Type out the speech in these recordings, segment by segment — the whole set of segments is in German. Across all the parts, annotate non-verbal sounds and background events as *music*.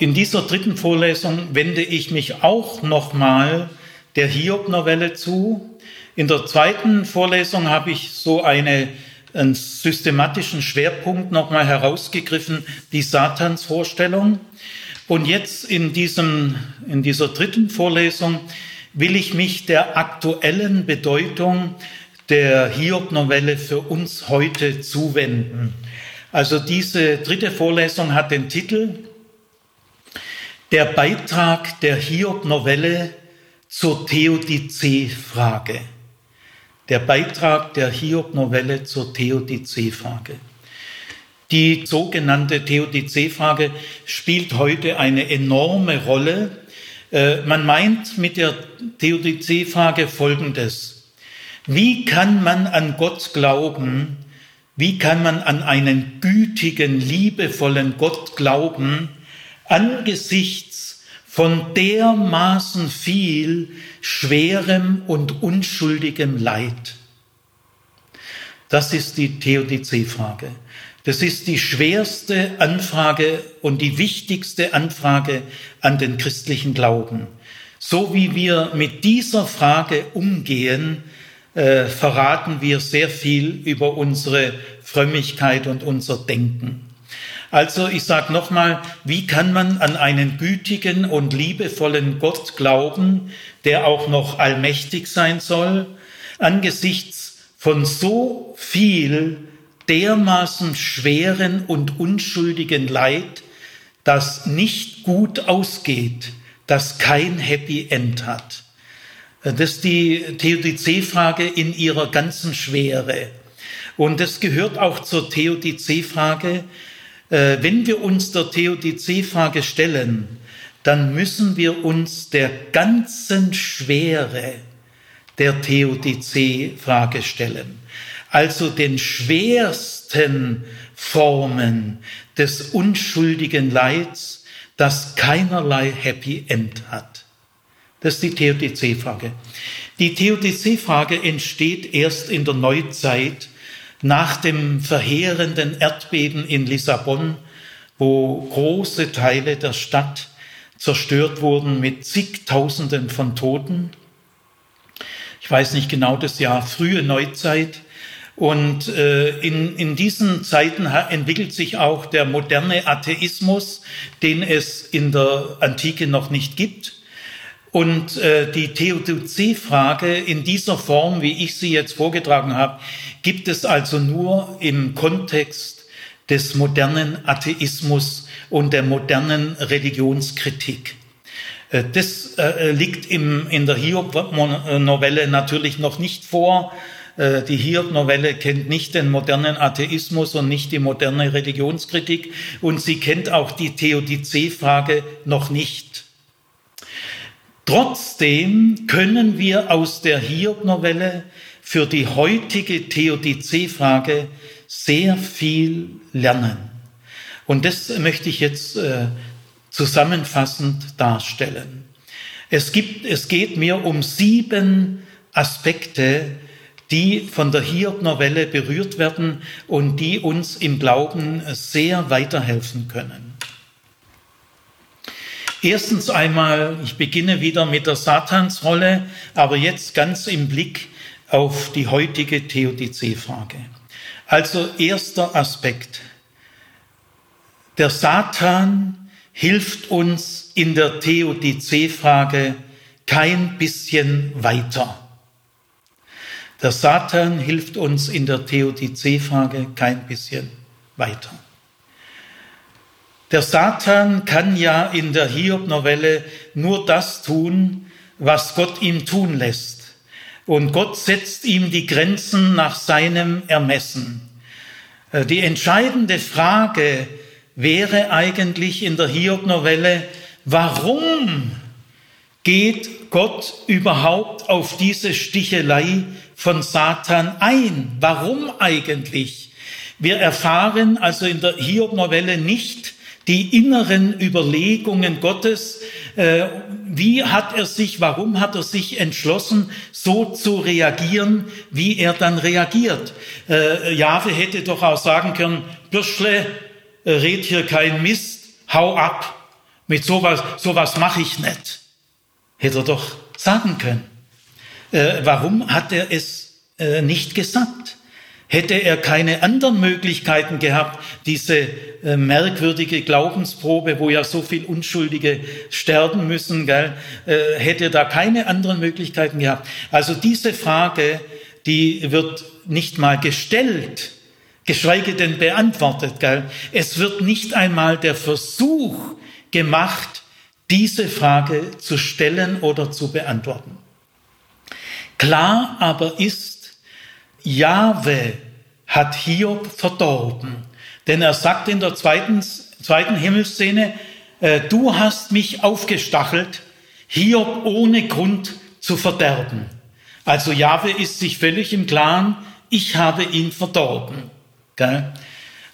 In dieser dritten Vorlesung wende ich mich auch nochmal der Hiob-Novelle zu. In der zweiten Vorlesung habe ich so eine, einen systematischen Schwerpunkt nochmal herausgegriffen, die Satansvorstellung. Und jetzt in, diesem, in dieser dritten Vorlesung will ich mich der aktuellen Bedeutung der Hiob-Novelle für uns heute zuwenden. Also diese dritte Vorlesung hat den Titel der Beitrag der Hiob-Novelle zur Theodizee-Frage. Der Beitrag der Hiob-Novelle zur Theodizee-Frage. Die sogenannte Theodizee-Frage spielt heute eine enorme Rolle. Äh, man meint mit der Theodizee-Frage Folgendes. Wie kann man an Gott glauben? Wie kann man an einen gütigen, liebevollen Gott glauben, angesichts von dermaßen viel schwerem und unschuldigem Leid? Das ist die Theodizee-Frage. Das ist die schwerste Anfrage und die wichtigste Anfrage an den christlichen Glauben. So wie wir mit dieser Frage umgehen, äh, verraten wir sehr viel über unsere Frömmigkeit und unser Denken. Also ich sage nochmal, wie kann man an einen gütigen und liebevollen Gott glauben, der auch noch allmächtig sein soll, angesichts von so viel dermaßen schweren und unschuldigen Leid, das nicht gut ausgeht, das kein Happy End hat. Das ist die Theodizee-Frage in ihrer ganzen Schwere. Und es gehört auch zur Theodizee-Frage, wenn wir uns der Theodizee-Frage stellen, dann müssen wir uns der ganzen Schwere der Theodizee-Frage stellen. Also den schwersten Formen des unschuldigen Leids, das keinerlei Happy End hat. Das ist die Theodizee-Frage. Die Theodizee-Frage entsteht erst in der Neuzeit nach dem verheerenden Erdbeben in Lissabon, wo große Teile der Stadt zerstört wurden mit zigtausenden von Toten. Ich weiß nicht genau das Jahr, frühe Neuzeit. Und äh, in, in diesen Zeiten entwickelt sich auch der moderne Atheismus, den es in der Antike noch nicht gibt. Und äh, die Theodizee-Frage in dieser Form, wie ich sie jetzt vorgetragen habe, gibt es also nur im Kontext des modernen Atheismus und der modernen Religionskritik. Äh, das äh, liegt im, in der Hiob-Novelle natürlich noch nicht vor. Äh, die Hiob-Novelle kennt nicht den modernen Atheismus und nicht die moderne Religionskritik und sie kennt auch die Theodizee-Frage noch nicht. Trotzdem können wir aus der Hiob-Novelle für die heutige Theodizee-Frage sehr viel lernen. Und das möchte ich jetzt äh, zusammenfassend darstellen. Es, gibt, es geht mir um sieben Aspekte, die von der Hiob-Novelle berührt werden und die uns im Glauben sehr weiterhelfen können. Erstens einmal, ich beginne wieder mit der Satansrolle, aber jetzt ganz im Blick auf die heutige Theodizee-Frage. Also erster Aspekt. Der Satan hilft uns in der Theodizee-Frage kein bisschen weiter. Der Satan hilft uns in der Theodizee-Frage kein bisschen weiter. Der Satan kann ja in der Hiob-Novelle nur das tun, was Gott ihm tun lässt. Und Gott setzt ihm die Grenzen nach seinem Ermessen. Äh, die entscheidende Frage wäre eigentlich in der Hiob-Novelle, warum geht Gott überhaupt auf diese Stichelei von Satan ein. Warum eigentlich? Wir erfahren also in der Hiob-Novelle nicht die inneren Überlegungen Gottes. Äh, wie hat er sich, warum hat er sich entschlossen, so zu reagieren, wie er dann reagiert? Äh, Jahwe hätte doch auch sagen können, Bürschle, äh, red hier kein Mist, hau ab. Mit sowas, sowas mache ich nicht. Hätte er doch sagen können. Warum hat er es nicht gesagt? Hätte er keine anderen Möglichkeiten gehabt, diese äh, merkwürdige Glaubensprobe, wo ja so viel Unschuldige sterben müssen, gell, äh, hätte da keine anderen Möglichkeiten gehabt. Also diese Frage, die wird nicht mal gestellt, geschweige denn beantwortet. Gell. Es wird nicht einmal der Versuch gemacht, diese Frage zu stellen oder zu beantworten. Klar aber ist, Jahwe hat Hiob verdorben. Denn er sagt in der zweiten, zweiten Himmelsszene, äh, du hast mich aufgestachelt, Hiob ohne Grund zu verderben. Also Jahwe ist sich völlig im Klaren, ich habe ihn verdorben. Gell?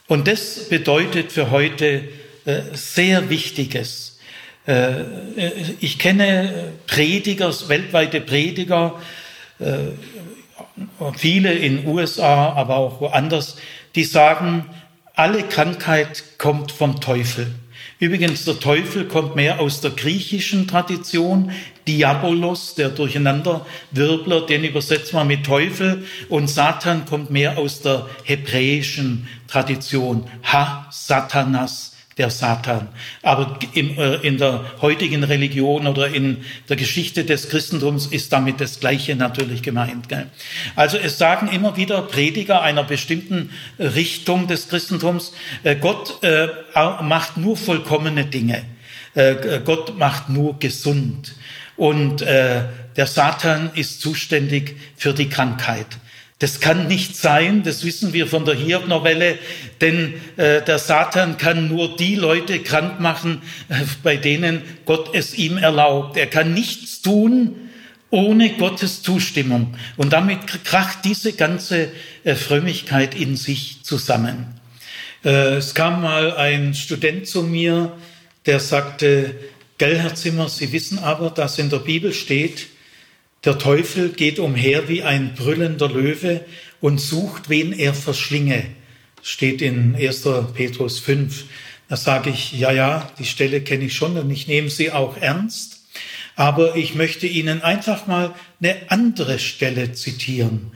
Und das bedeutet für heute äh, sehr Wichtiges. Äh, ich kenne Prediger, weltweite Prediger, äh, viele in USA, aber auch woanders, die sagen, alle Krankheit kommt vom Teufel. Übrigens, der Teufel kommt mehr aus der griechischen Tradition. Diabolos, der Durcheinanderwirbler, den übersetzt man mit Teufel. Und Satan kommt mehr aus der hebräischen Tradition. Ha, Satanas, der Satan. Aber in, äh, in der heutigen Religion oder in der Geschichte des Christentums ist damit das Gleiche natürlich gemeint. Gell? Also es sagen immer wieder Prediger einer bestimmten Richtung des Christentums, äh, Gott äh, macht nur vollkommene Dinge. Äh, Gott macht nur gesund. Und äh, der Satan ist zuständig für die Krankheit. Das kann nicht sein, das wissen wir von der Hiob-Novelle, denn äh, der Satan kann nur die Leute krank machen, äh, bei denen Gott es ihm erlaubt. Er kann nichts tun ohne Gottes Zustimmung. Und damit kracht diese ganze äh, Frömmigkeit in sich zusammen. Äh, es kam mal ein Student zu mir, der sagte, Gell, Herr Zimmer, Sie wissen aber, dass in der Bibel steht, der Teufel geht umher wie ein brüllender Löwe und sucht, wen er verschlinge. Steht in 1. Petrus 5. Da sage ich, ja, ja, die Stelle kenne ich schon und ich nehme sie auch ernst. Aber ich möchte Ihnen einfach mal eine andere Stelle zitieren.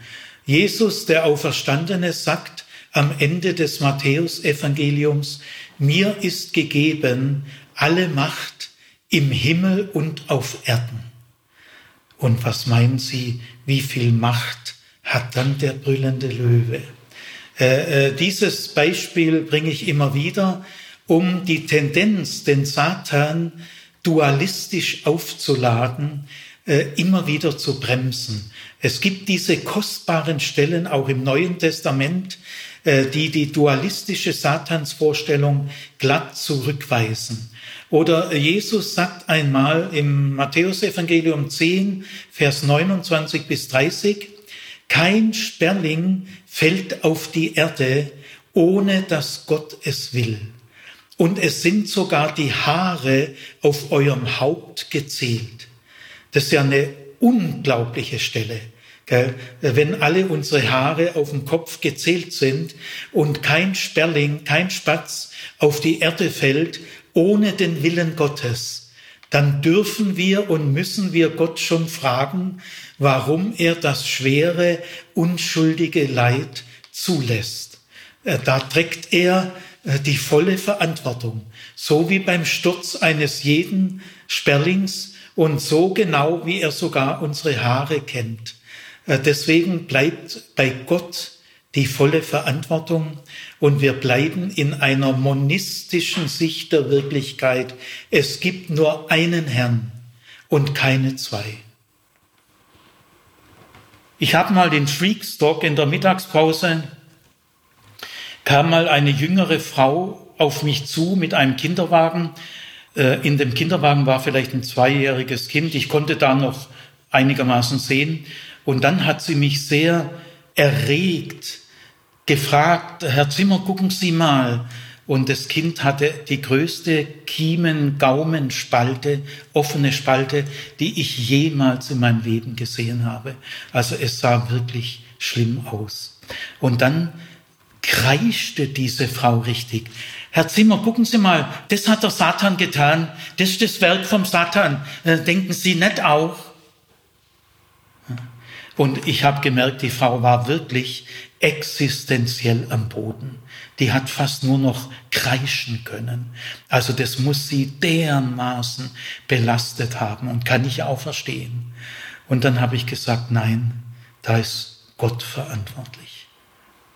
Jesus, der Auferstandene, sagt am Ende des Matthäusevangeliums, mir ist gegeben alle Macht im Himmel und auf Erden. Und was meinen Sie, wie viel Macht hat dann der brüllende Löwe? Äh, äh, dieses Beispiel bringe ich immer wieder, um die Tendenz, den Satan dualistisch aufzuladen, äh, immer wieder zu bremsen. Es gibt diese kostbaren Stellen auch im Neuen Testament, äh, die die dualistische Satansvorstellung glatt zurückweisen. Oder Jesus sagt einmal im Matthäusevangelium 10, Vers 29 bis 30, kein Sperling fällt auf die Erde, ohne dass Gott es will. Und es sind sogar die Haare auf eurem Haupt gezählt. Das ist ja eine unglaubliche Stelle. Wenn alle unsere Haare auf dem Kopf gezählt sind und kein Sperling, kein Spatz auf die Erde fällt, ohne den Willen Gottes, dann dürfen wir und müssen wir Gott schon fragen, warum er das schwere, unschuldige Leid zulässt. Äh, da trägt er äh, die volle Verantwortung, so wie beim Sturz eines jeden Sperlings und so genau, wie er sogar unsere Haare kennt. Äh, deswegen bleibt bei Gott die volle Verantwortung und wir bleiben in einer monistischen Sicht der Wirklichkeit. Es gibt nur einen Herrn und keine zwei. Ich habe mal den Freakstock in der Mittagspause, kam mal eine jüngere Frau auf mich zu mit einem Kinderwagen. Äh, in dem Kinderwagen war vielleicht ein zweijähriges Kind. Ich konnte da noch einigermaßen sehen. Und dann hat sie mich sehr erregt gefragt, Herr Zimmer, gucken Sie mal. Und das Kind hatte die größte Kiemen-Gaumenspalte, offene Spalte, die ich jemals in meinem Leben gesehen habe. Also es sah wirklich schlimm aus. Und dann kreischte diese Frau richtig. Herr Zimmer, gucken Sie mal, das hat der Satan getan, das ist das Werk vom Satan. Äh, denken Sie nicht auch? Und ich habe gemerkt, die Frau war wirklich existenziell am Boden. Die hat fast nur noch kreischen können. Also das muss sie dermaßen belastet haben und kann ich auch verstehen. Und dann habe ich gesagt, nein, da ist Gott verantwortlich.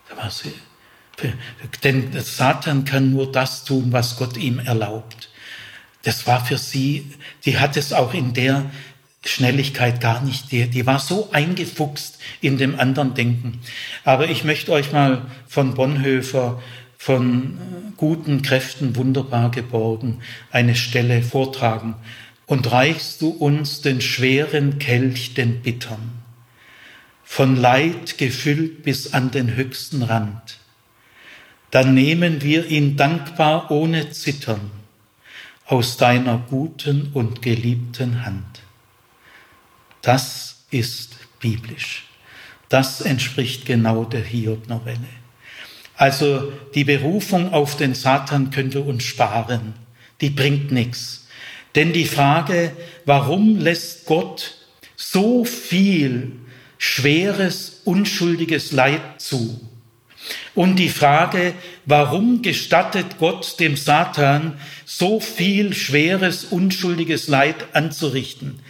Da war sie. Denn Satan kann nur das tun, was Gott ihm erlaubt. Das war für sie, die hat es auch in der Schnelligkeit gar nicht. Die, die war so eingefuchst in dem anderen Denken. Aber ich möchte euch mal von Bonhoeffer, von äh, guten Kräften wunderbar geborgen, eine Stelle vortragen. Und reichst du uns den schweren Kelch, den bittern, von Leid gefüllt bis an den höchsten Rand, dann nehmen wir ihn dankbar ohne Zittern aus deiner guten und geliebten Hand. Das ist biblisch. Das entspricht genau der Hiob-Novelle. Also die Berufung auf den Satan könnte uns sparen. Die bringt nichts. Denn die Frage, warum lässt Gott so viel schweres, unschuldiges Leid zu? Und die Frage, warum gestattet Gott dem Satan so viel schweres, unschuldiges Leid anzurichten?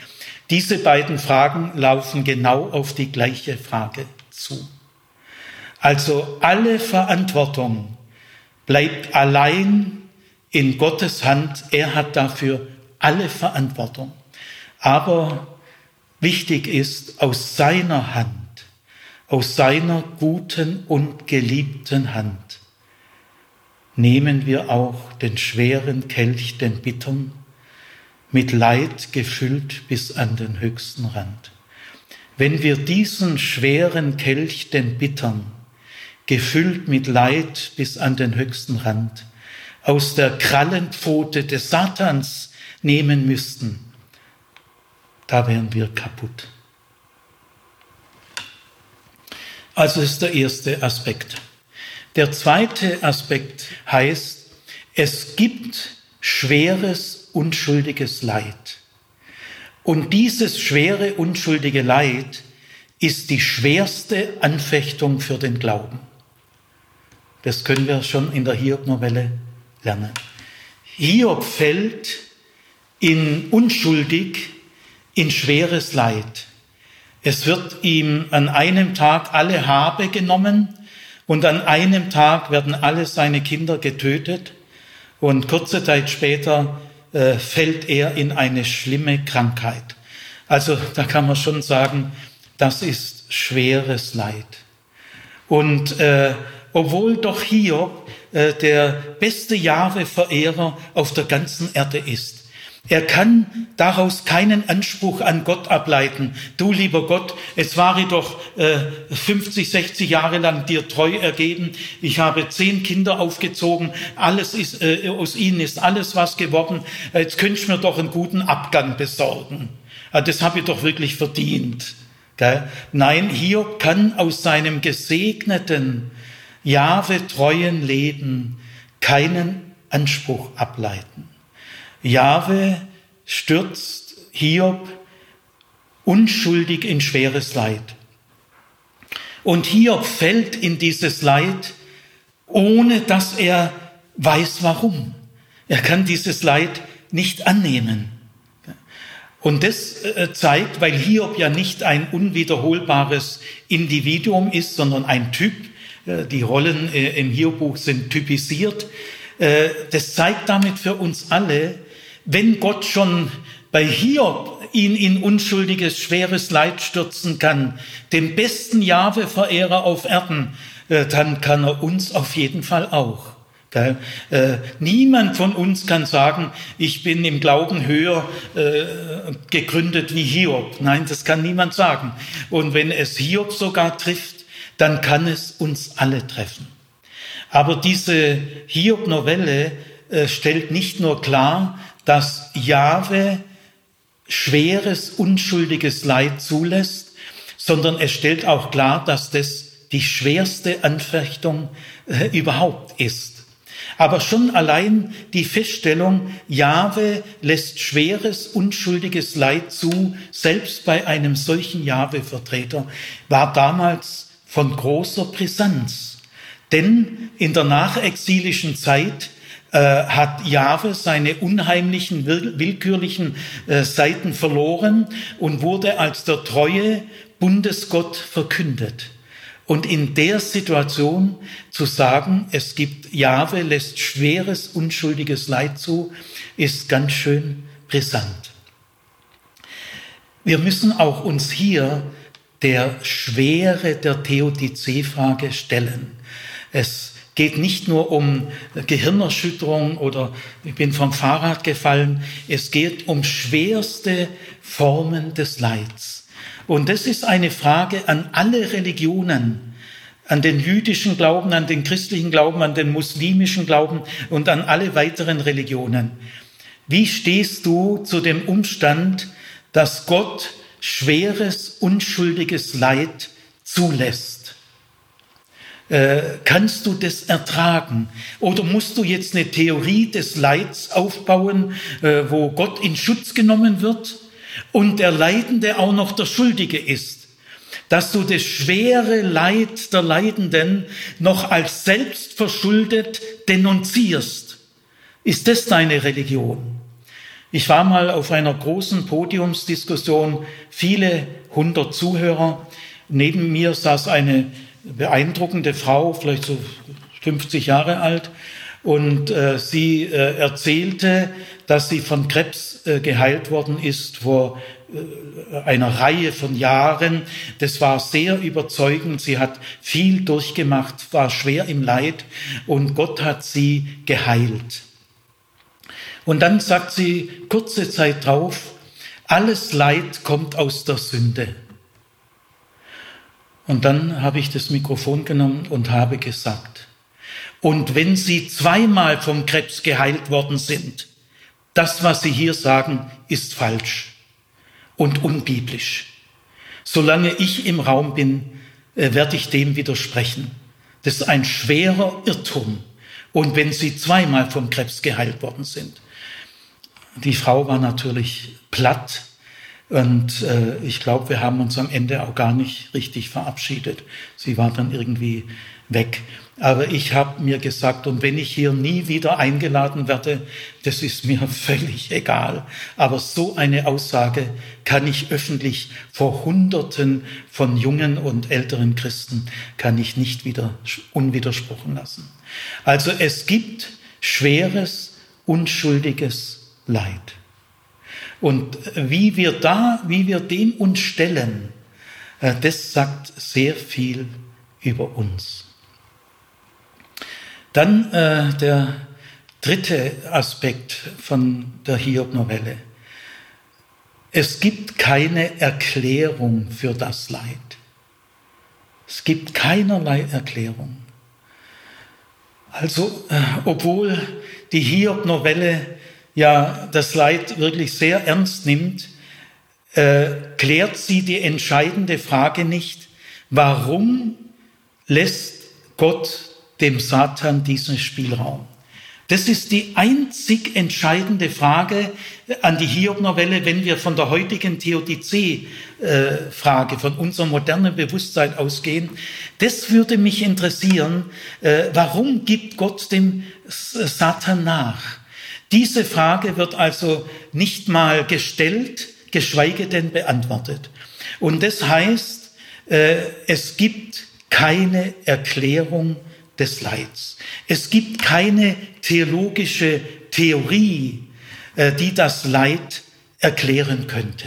Diese beiden Fragen laufen genau auf die gleiche Frage zu. Also alle Verantwortung bleibt allein in Gottes Hand. Er hat dafür alle Verantwortung. Aber wichtig ist, aus seiner Hand, aus seiner guten und geliebten Hand, nehmen wir auch den schweren Kelch, den bittern, mit Leid gefüllt bis an den höchsten Rand. Wenn wir diesen schweren Kelch, den bittern, gefüllt mit Leid bis an den höchsten Rand, aus der Krallenpfote des Satans nehmen müssten, da wären wir kaputt. Also ist der erste Aspekt. Der zweite Aspekt heißt, es gibt schweres unschuldiges Leid. Und dieses schwere, unschuldige Leid ist die schwerste Anfechtung für den Glauben. Das können wir schon in der Hiob-Novelle lernen. Hiob fällt in unschuldig, in schweres Leid. Es wird ihm an einem Tag alle Habe genommen und an einem Tag werden alle seine Kinder getötet und kurze Zeit später äh, fällt er in eine schlimme Krankheit. Also da kann man schon sagen, das ist schweres Leid. Und äh, obwohl doch Hiob äh, der beste Jahwe-Verehrer auf der ganzen Erde ist, er kann daraus keinen Anspruch an Gott ableiten. Du, lieber Gott, es war doch äh, 50, 60 Jahre lang dir treu ergeben. Ich habe zehn Kinder aufgezogen. Alles ist, äh, aus ihnen ist alles was geworden. Jetzt könntest du mir doch einen guten Abgang besorgen. Das habe ich doch wirklich verdient. Nein, Hiob kann aus seinem gesegneten, Jahwe-treuen Leben keinen Anspruch ableiten. Jahwe stürzt Hiob unschuldig in schweres Leid. Und Hiob fällt in dieses Leid, ohne dass er weiß warum. Er kann dieses Leid nicht annehmen. Und das äh, zeigt, weil Hiob ja nicht ein unwiederholbares Individuum ist, sondern ein Typ, äh, die Rollen äh, im Hiob-Buch sind typisiert, das zeigt damit für uns alle, wenn Gott schon bei Hiob ihn in unschuldiges, schweres Leid stürzen kann, dem besten Jahwe-Verehrer auf Erden, äh, dann kann er uns auf jeden Fall auch. Äh, niemand von uns kann sagen, ich bin im Glauben höher äh, gegründet wie Hiob. Nein, das kann niemand sagen. Und wenn es Hiob sogar trifft, dann kann es uns alle treffen. Aber diese Hiob-Novelle stellt nicht nur klar, dass Jahwe schweres, unschuldiges Leid zulässt, sondern es stellt auch klar, dass das die schwerste Anfechtung äh, überhaupt ist. Aber schon allein die Feststellung, Jahwe lässt schweres, unschuldiges Leid zu, selbst bei einem solchen Jahwe-Vertreter, war damals von großer Brisanz. Denn in der nachexilischen Zeit äh, hat Jahwe seine unheimlichen, willkürlichen äh, Seiten verloren und wurde als der treue Bundesgott verkündet. Und in der Situation zu sagen, es gibt Jahwe, lässt schweres, unschuldiges Leid zu, ist ganz schön brisant. Wir müssen auch uns hier der Schwere der Theodizee-Frage stellen. Es geht nicht nur um Gehirnerschütterung oder ich bin vom Fahrrad gefallen. Es geht um schwerste Formen des Leids. Und das ist eine Frage an alle Religionen, an den jüdischen Glauben, an den christlichen Glauben, an den muslimischen Glauben und an alle weiteren Religionen. Wie stehst du zu dem Umstand, dass Gott schweres, unschuldiges Leid zulässt? Äh, kannst du das ertragen? Oder musst du jetzt eine Theorie des Leids aufbauen, äh, wo Gott in Schutz genommen wird und der Leidende auch noch der Schuldige ist? Dass du das schwere Leid der Leidenden noch als selbstverschuldet denunzierst. Ist das deine Religion? Ich war mal auf einer großen Podiumsdiskussion, viele hundert Zuhörer. Neben mir saß eine beeindruckende Frau, vielleicht so 50 Jahre alt. Und äh, sie äh, erzählte, dass sie von Krebs äh, geheilt worden ist vor äh, einer Reihe von Jahren. Das war sehr überzeugend. Sie hat viel durchgemacht, war schwer im Leid und Gott hat sie geheilt. Und dann sagt sie kurze Zeit drauf, alles Leid kommt aus der Sünde. Und dann habe ich das Mikrofon genommen und habe gesagt, und wenn Sie zweimal vom Krebs geheilt worden sind, das, was Sie hier sagen, ist falsch und unbiblisch. Solange ich im Raum bin, äh, werde ich dem widersprechen. Das ist ein schwerer Irrtum. Und wenn Sie zweimal vom Krebs geheilt worden sind, die Frau war natürlich platt und äh, ich glaube, wir haben uns am Ende auch gar nicht richtig verabschiedet. Sie war dann irgendwie weg. Aber ich habe mir gesagt, und wenn ich hier nie wieder eingeladen werde, das ist mir *laughs* völlig egal. Aber so eine Aussage kann ich öffentlich vor Hunderten von jungen und älteren Christen, kann ich nicht wieder unwidersprochen lassen. Also es gibt schweres, unschuldiges Leid. Und wie wir da, wie wir dem uns stellen, äh, das sagt sehr viel über uns. Dann äh, der dritte Aspekt von der Hiob-Novelle. Es gibt keine Erklärung für das Leid. Es gibt keinerlei Erklärung. Also, äh, obwohl die Hiob-Novelle ja das Leid wirklich sehr ernst nimmt, äh, klärt sie die entscheidende Frage nicht, warum lässt Gott dem Satan diesen Spielraum? Das ist die einzig entscheidende Frage an die Hiob-Novelle, wenn wir von der heutigen Theodizee-Frage, von unserem modernen Bewusstsein ausgehen. Das würde mich interessieren. Äh, warum gibt Gott dem Satan nach? Diese Frage wird also nicht mal gestellt, geschweige denn beantwortet. Und das heißt, äh, es gibt keine Erklärung des Leids. Es gibt keine theologische Theorie, äh, die das Leid erklären könnte.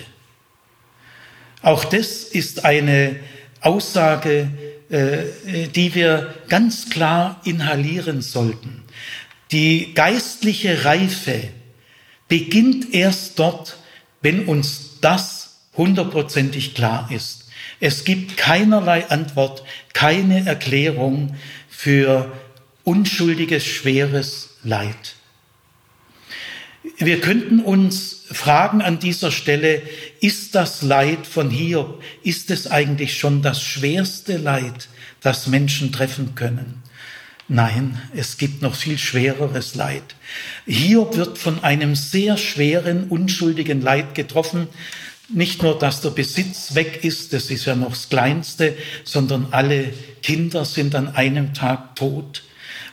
Auch das ist eine Aussage, äh, die wir ganz klar inhalieren sollten. Die geistliche Reife beginnt erst dort, wenn uns das hundertprozentig klar ist. Es gibt keinerlei Antwort, keine Erklärung für unschuldiges, schweres Leid. wir könnten uns fragen an dieser Stelle, ist das Leid von Hiob, ist es eigentlich schon das schwerste Leid, das Menschen treffen können? Nein, es gibt noch viel schwereres Leid. Hiob wird von einem sehr schweren, unschuldigen Leid getroffen. Nicht nur, dass der Besitz weg ist, das ist ja noch das Kleinste, sondern alle Kinder sind an einem Tag tot.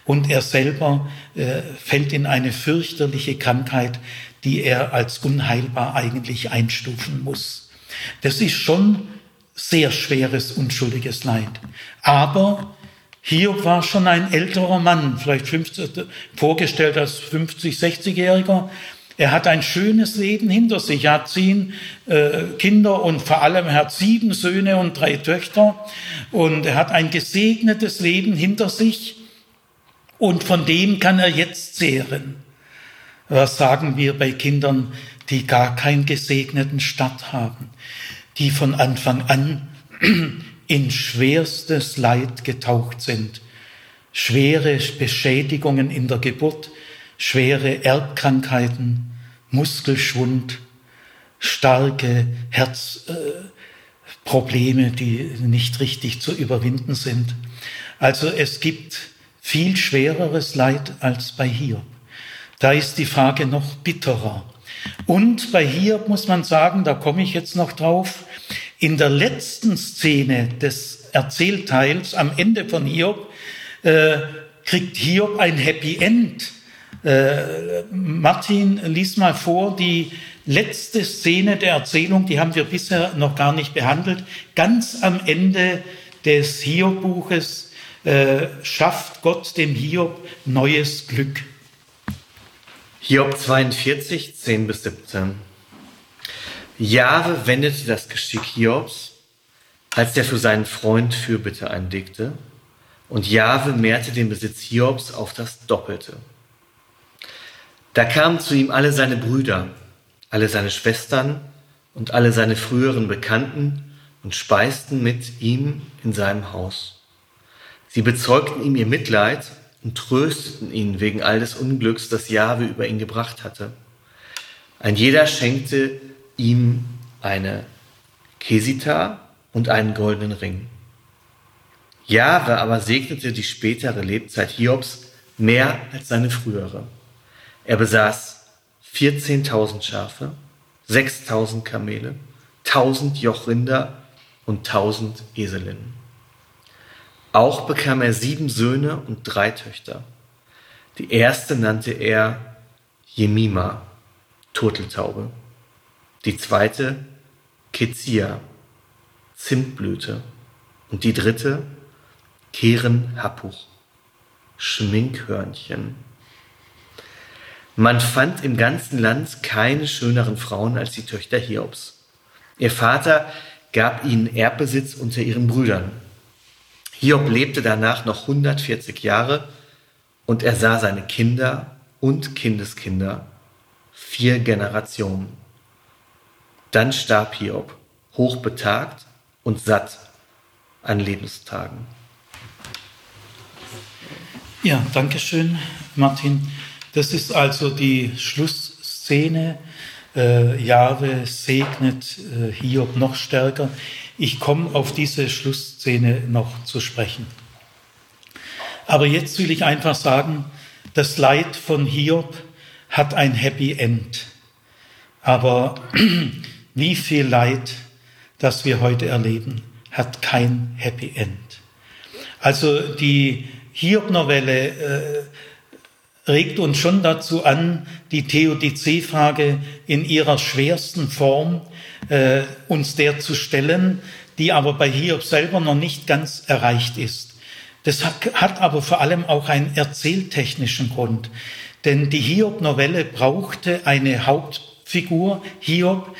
Und er selber äh, fällt in eine fürchterliche Krankheit, die er als unheilbar eigentlich einstufen muss. Das ist schon sehr schweres, unschuldiges Leid. Aber Hiob war schon ein älterer Mann, vielleicht 50, vorgestellt als 50, 60-Jähriger. Er hat ein schönes Leben hinter sich. Er hat zehn äh, Kinder und vor allem er hat sieben Söhne und drei Töchter. Und er hat ein gesegnetes Leben hinter sich. Und von dem kann er jetzt zehren. Was sagen wir bei Kindern, die gar keinen gesegneten Start haben, die von Anfang an in schwerstes Leid getaucht sind. Schwere Beschädigungen in der Geburt, schwere Erbkrankheiten, Muskelschwund, starke Herzprobleme, äh, die nicht richtig zu überwinden sind. Also es gibt viel schwereres Leid als bei Hiob. Da ist die Frage noch bitterer. Und bei Hiob muss man sagen, da komme ich jetzt noch drauf, in der letzten Szene des Erzählteils, am Ende von Hiob, äh, kriegt Hiob ein Happy End. Äh, Martin, lies mal vor, die letzte Szene der Erzählung, die haben wir bisher noch gar nicht behandelt. Ganz am Ende des Hiob-Buches äh, schafft Gott dem Hiob neues Glück. Hiob 42, 10 bis 17. Jahwe wendete das Geschick Hiobs, als er für seinen Freund Fürbitte einlegte, und Jahwe mehrte den Besitz Hiobs auf das Doppelte. Da kamen zu ihm alle seine Brüder, alle seine Schwestern und alle seine früheren Bekannten und speisten mit ihm in seinem Haus. Sie bezeugten ihm ihr Mitleid und trösteten ihn wegen all des Unglücks, das Jahwe über ihn gebracht hatte. Ein jeder schenkte ihm eine Kesita und einen goldenen Ring. Jahwe aber segnete die spätere Lebzeit Hiobs mehr als seine frühere. Er besaß 14.000 Schafe, 6.000 Kamele, 1.000 Jochrinder und 1.000 Eselinnen. Auch bekam er sieben Söhne und drei Töchter. Die erste nannte er Jemima, Turteltaube die zweite Kezia, Zimtblüte und die dritte Keren Happuch, Schminkhörnchen. Man fand im ganzen Land keine schöneren Frauen als die Töchter Hiobs. Ihr Vater gab ihnen Erbbesitz unter ihren Brüdern. Hiob lebte danach noch 140 Jahre und er sah seine Kinder und Kindeskinder, vier Generationen. Dann starb Hiob, hochbetagt und satt an Lebenstagen. Ja, danke schön, Martin. Das ist also die Schlussszene. Äh, Jahwe segnet äh, Hiob noch stärker. Ich komme auf diese Schlussszene noch zu sprechen. Aber jetzt will ich einfach sagen, das Leid von Hiob hat ein Happy End. Aber wie viel Leid, das wir heute erleben, hat kein Happy End. Also die Hiob-Novelle äh, regt uns schon dazu an, die Theodizee-Frage in ihrer schwersten Form äh, uns der zu stellen, die aber bei Hiob selber noch nicht ganz erreicht ist. Das hat, hat aber vor allem auch einen erzähltechnischen Grund. Denn die Hiob-Novelle brauchte eine Hauptfigur, Hiob,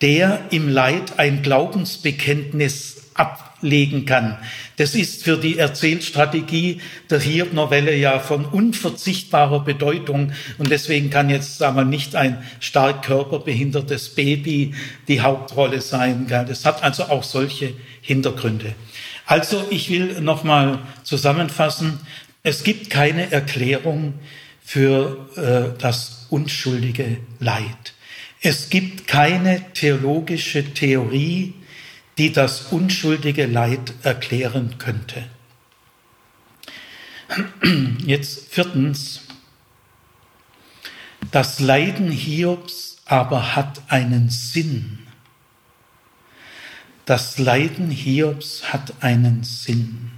der im Leid ein Glaubensbekenntnis ablegen kann. Das ist für die Erzählstrategie der Hiob-Novelle ja von unverzichtbarer Bedeutung und deswegen kann jetzt sagen wir nicht ein stark körperbehindertes Baby die Hauptrolle sein. Das hat also auch solche Hintergründe. Also ich will nochmal zusammenfassen. Es gibt keine Erklärung für äh, das unschuldige Leid. Es gibt keine theologische Theorie, die das unschuldige Leid erklären könnte. *clears throat* Jetzt viertens. Das Leiden Hiobs aber hat einen Sinn. Das Leiden Hiobs hat einen Sinn.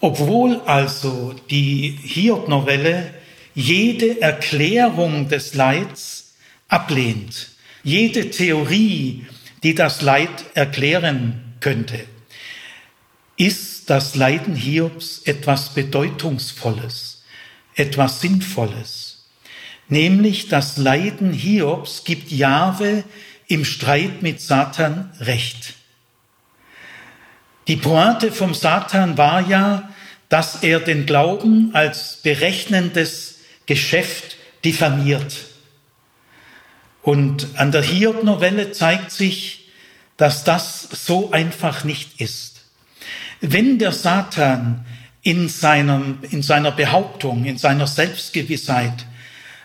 Obwohl also die Hiob-Novelle jede Erklärung des Leids ablehnt, jede Theorie, die das Leid erklären könnte, ist das Leiden Hiobs etwas Bedeutungsvolles, etwas Sinnvolles. Nämlich das Leiden Hiobs gibt Jahwe im Streit mit Satan recht. Die Pointe vom Satan war ja, dass er den Glauben als berechnendes Geschäft diffamiert. Und an der Hiob-Novelle zeigt sich, dass das so einfach nicht ist. Wenn der Satan in, seinem, in seiner Behauptung, in seiner Selbstgewissheit,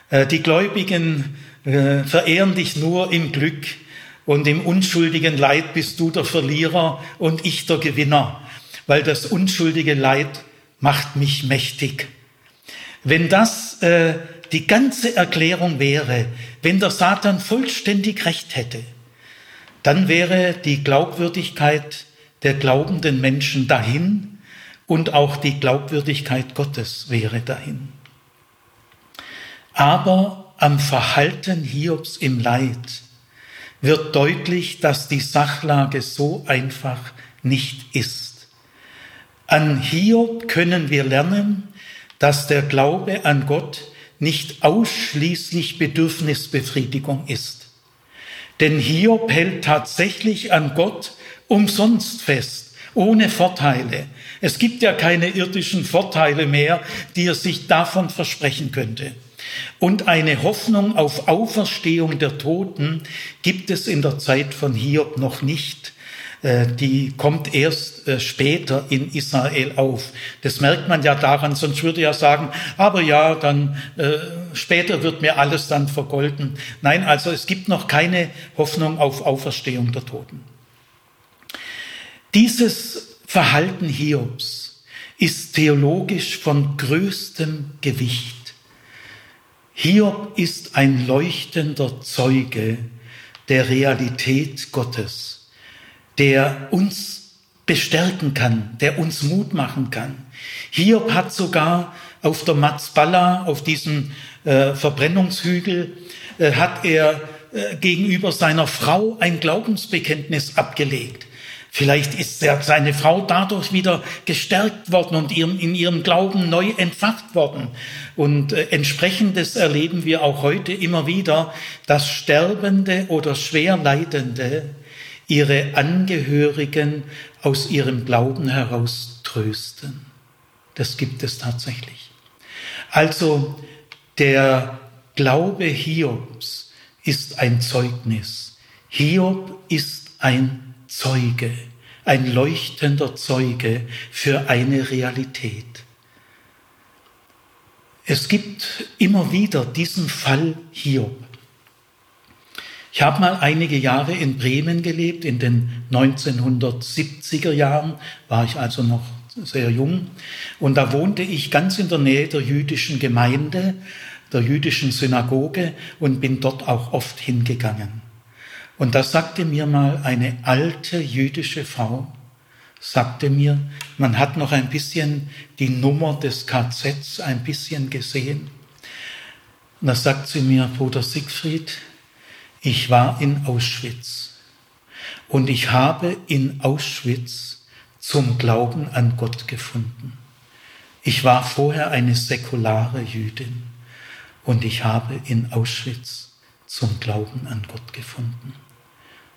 äh, die Gläubigen äh, verehren dich nur im Glück und im unschuldigen Leid bist du der Verlierer und ich der Gewinner, weil das unschuldige Leid macht mich mächtig. Wenn das äh, die ganze Erklärung wäre, wenn der Satan vollständig recht hätte, dann wäre die Glaubwürdigkeit der glaubenden Menschen dahin und auch die Glaubwürdigkeit Gottes wäre dahin. Aber am Verhalten Hiobs im Leid wird deutlich, dass die Sachlage so einfach nicht ist. An Hiob können wir lernen, dass der Glaube an Gott nicht ausschließlich Bedürfnisbefriedigung ist. Denn Hiob hält tatsächlich an Gott umsonst fest, ohne Vorteile. Es gibt ja keine irdischen Vorteile mehr, die er sich davon versprechen könnte. Und eine Hoffnung auf Auferstehung der Toten gibt es in der Zeit von Hiob noch nicht. Äh, die kommt erst äh, später in Israel auf. Das merkt man ja daran, sonst würde er sagen, aber ja, dann äh, später wird mir alles dann vergolden. Nein, also es gibt noch keine Hoffnung auf Auferstehung der Toten. Dieses Verhalten Hiobs ist theologisch von größtem Gewicht. Hiob ist ein leuchtender Zeuge der Realität Gottes der uns bestärken kann, der uns Mut machen kann. Hiob hat sogar auf der Matzballa, auf diesem äh, Verbrennungshügel, äh, hat er äh, gegenüber seiner Frau ein Glaubensbekenntnis abgelegt. Vielleicht ist seine Frau dadurch wieder gestärkt worden und in ihrem Glauben neu entfacht worden. Und äh, entsprechendes erleben wir auch heute immer wieder, dass Sterbende oder Schwerleidende ihre Angehörigen aus ihrem Glauben heraus trösten. Das gibt es tatsächlich. Also der Glaube Hiobs ist ein Zeugnis. Hiob ist ein Zeuge, ein leuchtender Zeuge für eine Realität. Es gibt immer wieder diesen Fall Hiob. Ich habe mal einige Jahre in Bremen gelebt, in den 1970er Jahren, war ich also noch sehr jung. Und da wohnte ich ganz in der Nähe der jüdischen Gemeinde, der jüdischen Synagoge und bin dort auch oft hingegangen. Und da sagte mir mal eine alte jüdische Frau, sagte mir, man hat noch ein bisschen die Nummer des KZs ein bisschen gesehen. Und da sagt sie mir, Bruder Siegfried, ich war in Auschwitz und ich habe in Auschwitz zum Glauben an Gott gefunden. Ich war vorher eine säkulare Jüdin und ich habe in Auschwitz zum Glauben an Gott gefunden.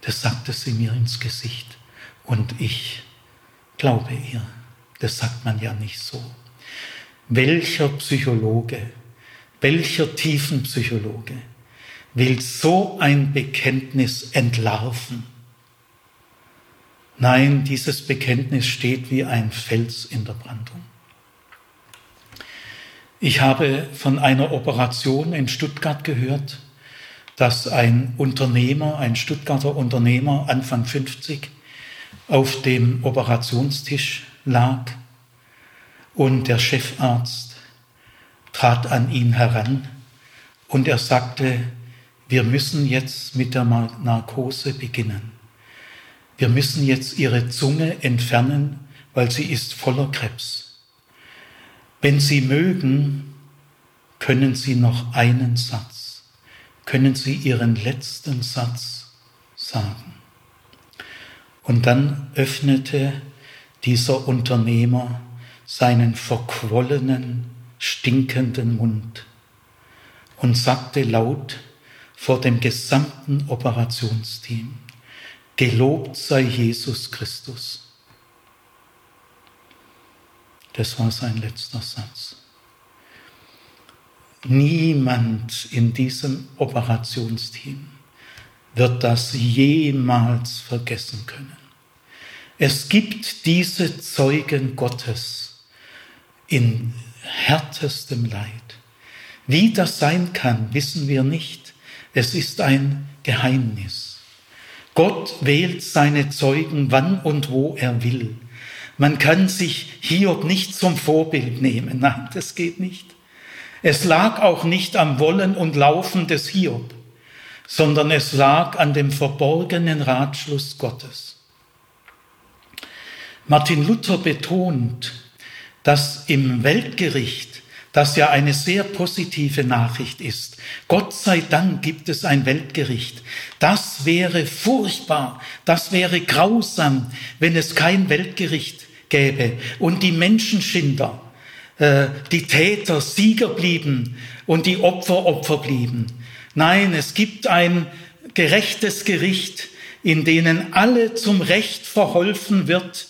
Das sagte sie mir ins Gesicht und ich glaube ihr. Das sagt man ja nicht so. Welcher Psychologe, welcher Tiefenpsychologe will so ein Bekenntnis entlarven. Nein, dieses Bekenntnis steht wie ein Fels in der Brandung. Ich habe von einer Operation in Stuttgart gehört, dass ein Unternehmer, ein Stuttgarter Unternehmer, Anfang 50, auf dem Operationstisch lag und der Chefarzt trat an ihn heran und er sagte, wir müssen jetzt mit der Narkose beginnen. Wir müssen jetzt ihre Zunge entfernen, weil sie ist voller Krebs. Wenn Sie mögen, können Sie noch einen Satz, können Sie Ihren letzten Satz sagen. Und dann öffnete dieser Unternehmer seinen verquollenen, stinkenden Mund und sagte laut vor dem gesamten Operationsteam, Gelobt sei Jesus Christus. Das war sein letzter Satz. Niemand in diesem Operationsteam wird das jemals vergessen können. Es gibt diese Zeugen Gottes in härtestem Leid. Wie das sein kann, wissen wir nicht. Es ist ein Geheimnis. Gott wählt seine Zeugen, wann und wo er will. Man kann sich Hiob nicht zum Vorbild nehmen. Nein, das geht nicht. Es lag auch nicht am Wollen und Laufen des Hiob, sondern es lag an dem verborgenen Ratschluss Gottes. Martin Luther betont, dass im Weltgericht das ja eine sehr positive Nachricht ist. Gott sei Dank gibt es ein Weltgericht. Das wäre furchtbar, das wäre grausam, wenn es kein Weltgericht gäbe und die Menschenschinder, äh, die Täter Sieger blieben und die Opfer Opfer blieben. Nein, es gibt ein gerechtes Gericht, in denen alle zum Recht verholfen wird,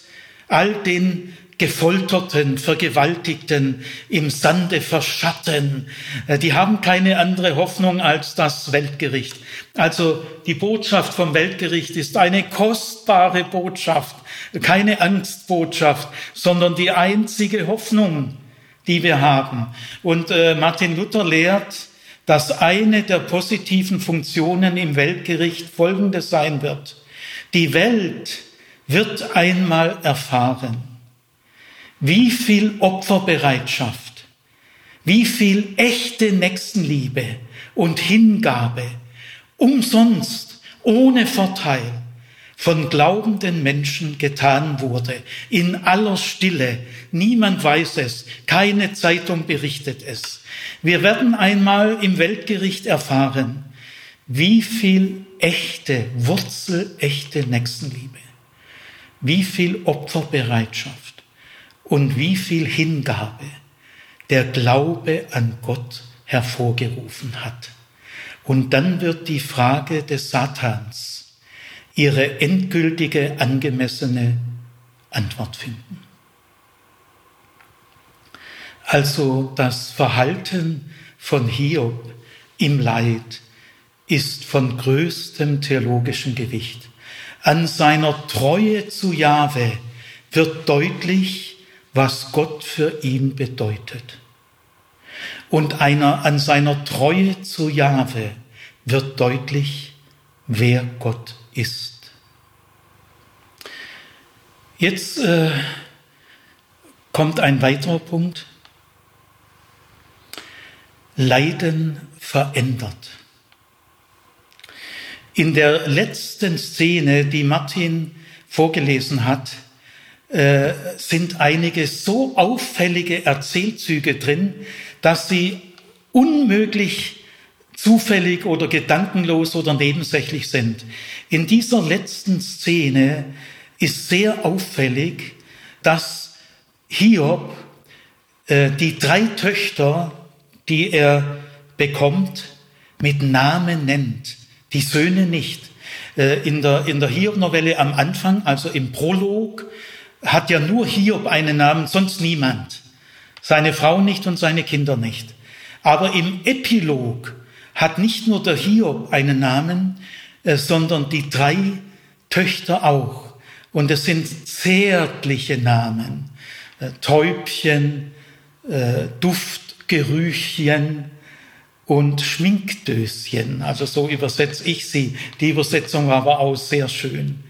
all den Gefolterten, Vergewaltigten, im Sande verschatten. Äh, die haben keine andere Hoffnung als das Weltgericht. Also die Botschaft vom Weltgericht ist eine kostbare Botschaft, keine Angstbotschaft, sondern die einzige Hoffnung, die wir haben. Und äh, Martin Luther lehrt, dass eine der positiven Funktionen im Weltgericht folgende sein wird. Die Welt wird einmal erfahren, wie viel Opferbereitschaft, wie viel echte Nächstenliebe und Hingabe umsonst, ohne Vorteil von glaubenden Menschen getan wurde, in aller Stille. Niemand weiß es, keine Zeitung berichtet es. Wir werden einmal im Weltgericht erfahren, wie viel echte, wurzelechte Nächstenliebe, wie viel Opferbereitschaft und wie viel Hingabe der Glaube an Gott hervorgerufen hat. Und dann wird die Frage des Satans ihre endgültige, angemessene Antwort finden. Also das Verhalten von Hiob im Leid ist von größtem theologischen Gewicht. An seiner Treue zu Jahwe wird deutlich, was Gott für ihn bedeutet. Und einer an seiner Treue zu Jahwe wird deutlich, wer Gott ist. Jetzt äh, kommt ein weiterer Punkt. Leiden verändert. In der letzten Szene, die Martin vorgelesen hat, äh, sind einige so auffällige Erzählzüge drin, dass sie unmöglich zufällig oder gedankenlos oder nebensächlich sind. In dieser letzten Szene ist sehr auffällig, dass Hiob äh, die drei Töchter, die er bekommt, mit Namen nennt, die Söhne nicht. Äh, in der, in der Hiob-Novelle am Anfang, also im Prolog, hat ja nur Hiob einen Namen, sonst niemand. Seine Frau nicht und seine Kinder nicht. Aber im Epilog hat nicht nur der Hiob einen Namen, äh, sondern die drei Töchter auch. Und es sind zärtliche Namen. Äh, Täubchen, äh, Duft Duftgerüchchen und Schminkdöschen. Also so übersetze ich sie. Die Übersetzung war aber auch sehr schön.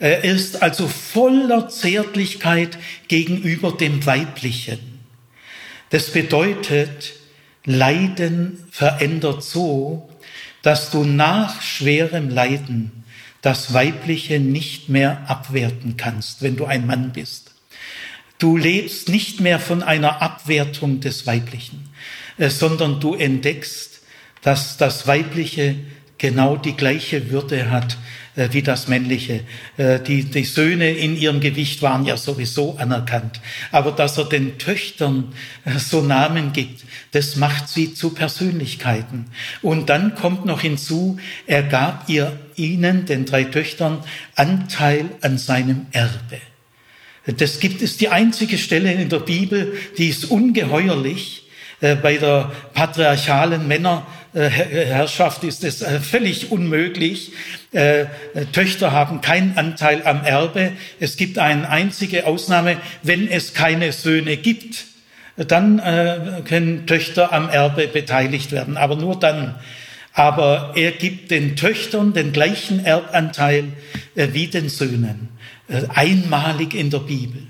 Er ist also voller Zärtlichkeit gegenüber dem Weiblichen. Das bedeutet, Leiden verändert so, dass du nach schwerem Leiden das Weibliche nicht mehr abwerten kannst, wenn du ein Mann bist. Du lebst nicht mehr von einer Abwertung des Weiblichen, äh, sondern du entdeckst, dass das Weibliche genau die gleiche Würde hat äh, wie das Männliche. Äh, die, die Söhne in ihrem Gewicht waren ja sowieso anerkannt. Aber dass er den Töchtern so Namen gibt, das macht sie zu Persönlichkeiten. Und dann kommt noch hinzu, er gab ihr ihnen, den drei Töchtern, Anteil an seinem Erbe. Das gibt es die einzige Stelle in der Bibel, die ist ungeheuerlich. Äh, bei der patriarchalen Männerherrschaft ist es äh, völlig unmöglich. Äh, Töchter haben keinen Anteil am Erbe. Es gibt eine einzige Ausnahme, wenn es keine Söhne gibt dann äh, können Töchter am Erbe beteiligt werden, aber nur dann. Aber er gibt den Töchtern den gleichen Erbanteil äh, wie den Söhnen, äh, einmalig in der Bibel.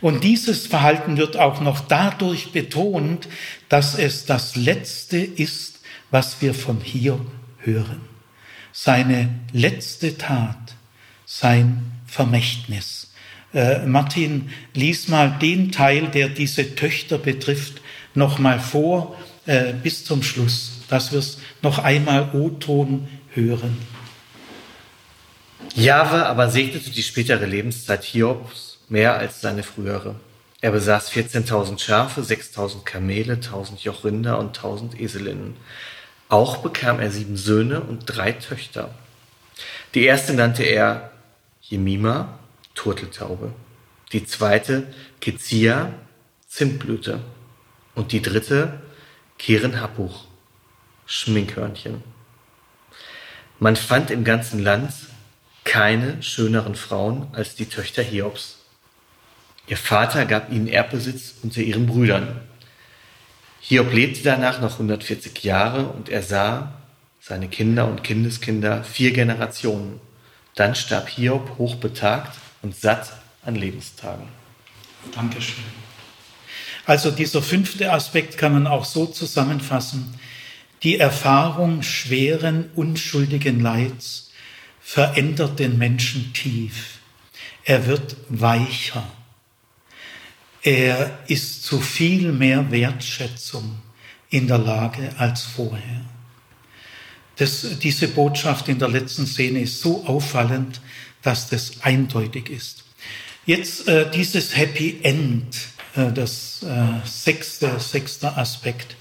Und dieses Verhalten wird auch noch dadurch betont, dass es das Letzte ist, was wir von hier hören. Seine letzte Tat, sein Vermächtnis. Äh, Martin, lies mal den Teil, der diese Töchter betrifft, nochmal vor äh, bis zum Schluss, dass wir es noch einmal O-Ton hören. Jahwe aber segnete die spätere Lebenszeit Hiobs mehr als seine frühere. Er besaß 14.000 Schafe, 6.000 Kamele, 1.000 Jochrinder und 1.000 Eselinnen. Auch bekam er sieben Söhne und drei Töchter. Die erste nannte er Jemima, Turteltaube. Die zweite Kezia, Zimtblüte. Und die dritte Kerenhapuch, Schminkhörnchen. Man fand im ganzen Land keine schöneren Frauen als die Töchter Hiobs. Ihr Vater gab ihnen Erbbesitz unter ihren Brüdern. Hiob lebte danach noch 140 Jahre und er sah seine Kinder und Kindeskinder vier Generationen. Dann starb Hiob hochbetagt und satt an Lebenstagen. Dankeschön. Also dieser fünfte Aspekt kann man auch so zusammenfassen. Die Erfahrung schweren, unschuldigen Leids verändert den Menschen tief. Er wird weicher. Er ist zu viel mehr Wertschätzung in der Lage als vorher. Das, diese Botschaft in der letzten Szene ist so auffallend, dass das eindeutig ist. Jetzt äh, dieses Happy End, äh, das äh, sechste, sechste Aspekt.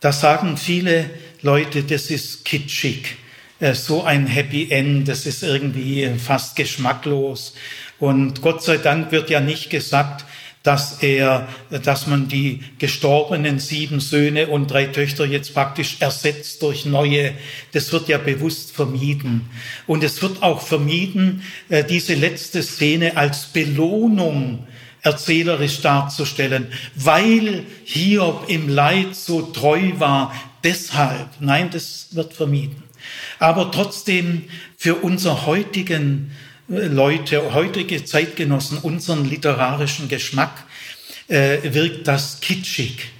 Da sagen viele Leute, das ist kitschig. Äh, so ein Happy End, das ist irgendwie fast geschmacklos. Und Gott sei Dank wird ja nicht gesagt, dass er, dass man die gestorbenen sieben Söhne und drei Töchter jetzt praktisch ersetzt durch neue. Das wird ja bewusst vermieden. Und es wird auch vermieden, äh, diese letzte Szene als Belohnung erzählerisch darzustellen, weil Hiob im Leid so treu war. Deshalb, nein, das wird vermieden. Aber trotzdem für unser heutigen Leute, heutige Zeitgenossen, unseren literarischen Geschmack, äh, wirkt das kitschig.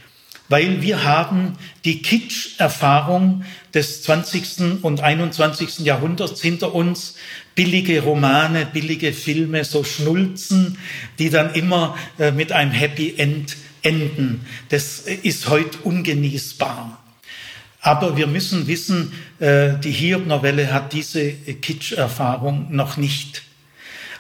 Weil wir haben die Kitsch-Erfahrung des 20. und 21. Jahrhunderts hinter uns. Billige Romane, billige Filme, so Schnulzen, die dann immer äh, mit einem Happy End enden. Das ist heute ungenießbar. Aber wir müssen wissen, äh, die Hiob-Novelle hat diese Kitsch-Erfahrung noch nicht.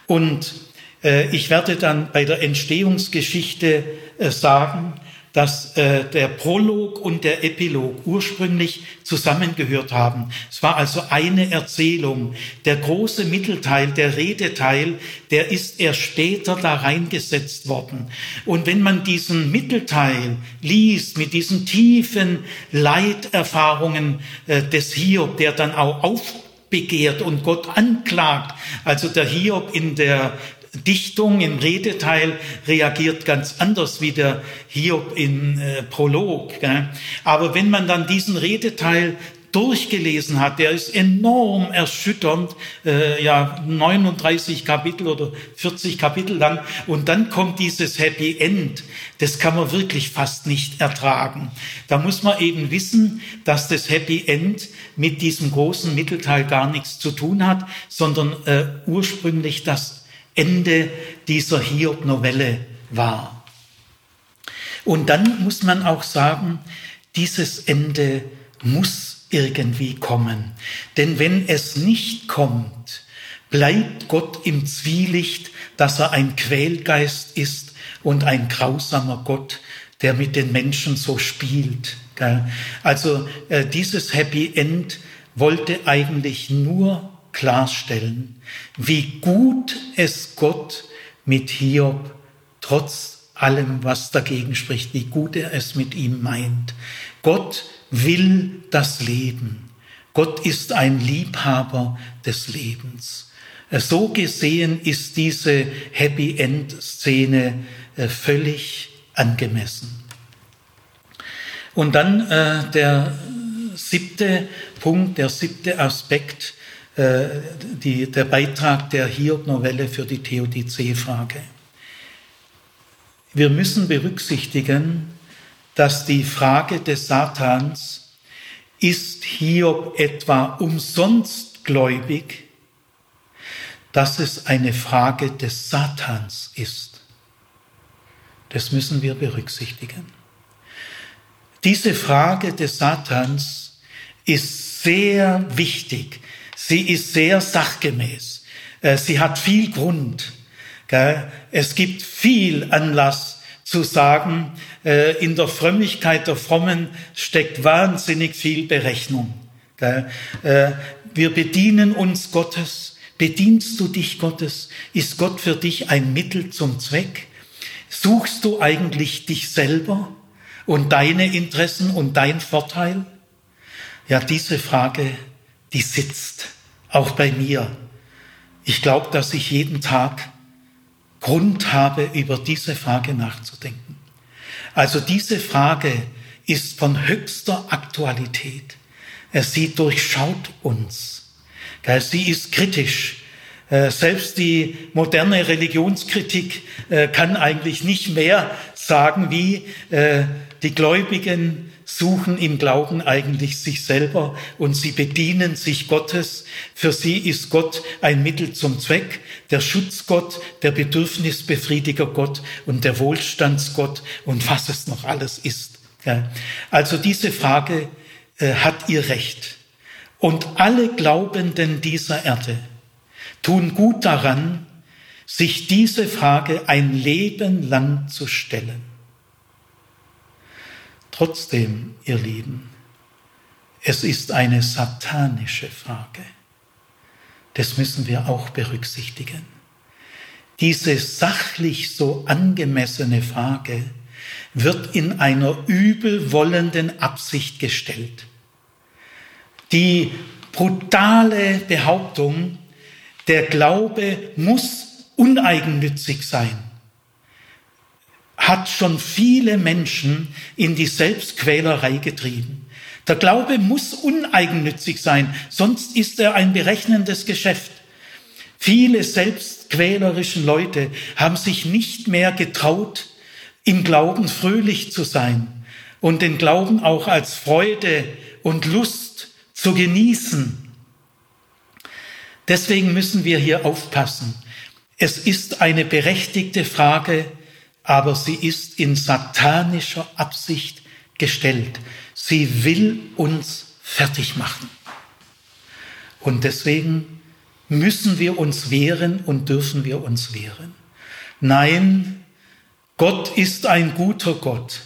Und äh, ich werde dann bei der Entstehungsgeschichte äh, sagen, dass der Prolog und der Epilog ursprünglich zusammengehört haben. Es war also eine Erzählung. Der große Mittelteil, der Redeteil, der ist erst später da reingesetzt worden. Und wenn man diesen Mittelteil liest mit diesen tiefen Leiterfahrungen äh, des Hiob, der dann auch aufbegehrt und Gott anklagt, also der Hiob in der Dichtung, im Redeteil reagiert ganz anders wie der Hiob im äh, Prolog. Gell? Aber wenn man dann diesen Redeteil durchgelesen hat, der ist enorm erschütternd, äh, ja 39 Kapitel oder 40 Kapitel lang und dann kommt dieses Happy End, das kann man wirklich fast nicht ertragen. Da muss man eben wissen, dass das Happy End mit diesem großen Mittelteil gar nichts zu tun hat, sondern äh, ursprünglich das Ende dieser Hiob-Novelle war. Und dann muss man auch sagen, dieses Ende muss irgendwie kommen. Denn wenn es nicht kommt, bleibt Gott im Zwielicht, dass er ein Quälgeist ist und ein grausamer Gott, der mit den Menschen so spielt. Also äh, dieses Happy End wollte eigentlich nur klarstellen, wie gut es Gott mit Hiob trotz allem, was dagegen spricht, wie gut er es mit ihm meint. Gott will das Leben. Gott ist ein Liebhaber des Lebens. Äh, so gesehen ist diese Happy End Szene äh, völlig angemessen. Und dann äh, der siebte Punkt, der siebte Aspekt, äh, die, der Beitrag der Hiob-Novelle für die Theodizee-Frage. Wir müssen berücksichtigen, dass die Frage des Satans, ist Hiob etwa umsonst gläubig, dass es eine Frage des Satans ist. Das müssen wir berücksichtigen. Diese Frage des Satans ist sehr wichtig. Sie ist sehr sachgemäß. Äh, sie hat viel Grund. Es gibt viel Anlass zu sagen, äh, in der Frömmigkeit der Frommen steckt wahnsinnig viel Berechnung. Äh, wir bedienen uns Gottes. Bedienst du dich Gottes? Ist Gott für dich ein Mittel zum Zweck? Suchst du eigentlich dich selber und deine Interessen und dein Vorteil? Ja, diese Frage, die sitzt auch bei mir. Ich glaube, dass ich jeden Tag Grund habe, über diese Frage nachzudenken. Also diese Frage ist von höchster Aktualität. Sie durchschaut uns. Sie ist kritisch. Äh, selbst die moderne Religionskritik äh, kann eigentlich nicht mehr sagen, wie äh, die Gläubigen suchen im Glauben eigentlich sich selber und sie bedienen sich Gottes. Für sie ist Gott ein Mittel zum Zweck, der Schutzgott, der Bedürfnisbefriediger Gott und der Wohlstandsgott und was es noch alles ist. Also diese Frage äh, hat ihr Recht. Und alle Glaubenden dieser Erde tun gut daran, sich diese Frage ein Leben lang zu stellen. Trotzdem, ihr Lieben, es ist eine satanische Frage. Das müssen wir auch berücksichtigen. Diese sachlich so angemessene Frage wird in einer übelwollenden Absicht gestellt. Die brutale Behauptung, der Glaube muss uneigennützig sein hat schon viele Menschen in die Selbstquälerei getrieben. Der Glaube muss uneigennützig sein, sonst ist er ein berechnendes Geschäft. Viele selbstquälerischen Leute haben sich nicht mehr getraut, im Glauben fröhlich zu sein und den Glauben auch als Freude und Lust zu genießen. Deswegen müssen wir hier aufpassen. Es ist eine berechtigte Frage, aber sie ist in satanischer Absicht gestellt. Sie will uns fertig machen. Und deswegen müssen wir uns wehren und dürfen wir uns wehren. Nein, Gott ist ein guter Gott.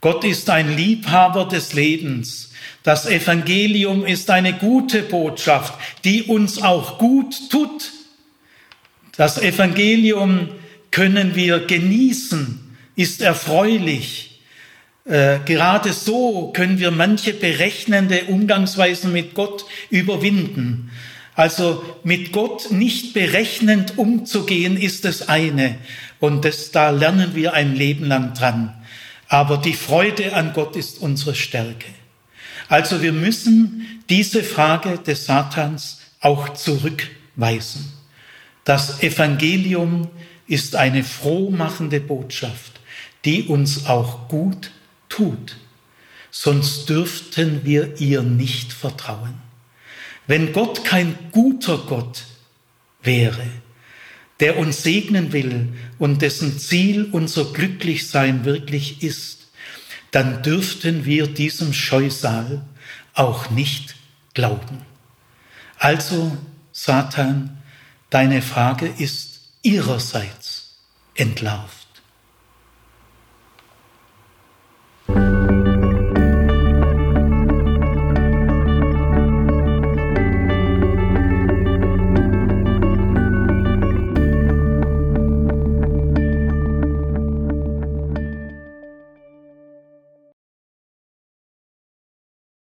Gott ist ein Liebhaber des Lebens. Das Evangelium ist eine gute Botschaft, die uns auch gut tut. Das Evangelium können wir genießen, ist erfreulich. Äh, gerade so können wir manche berechnende Umgangsweisen mit Gott überwinden. Also mit Gott nicht berechnend umzugehen ist das eine. Und das, da lernen wir ein Leben lang dran. Aber die Freude an Gott ist unsere Stärke. Also wir müssen diese Frage des Satans auch zurückweisen. Das Evangelium ist eine frohmachende Botschaft, die uns auch gut tut. Sonst dürften wir ihr nicht vertrauen. Wenn Gott kein guter Gott wäre, der uns segnen will und dessen Ziel unser Glücklichsein wirklich ist, dann dürften wir diesem Scheusal auch nicht glauben. Also, Satan, deine Frage ist ihrerseits entlarvt.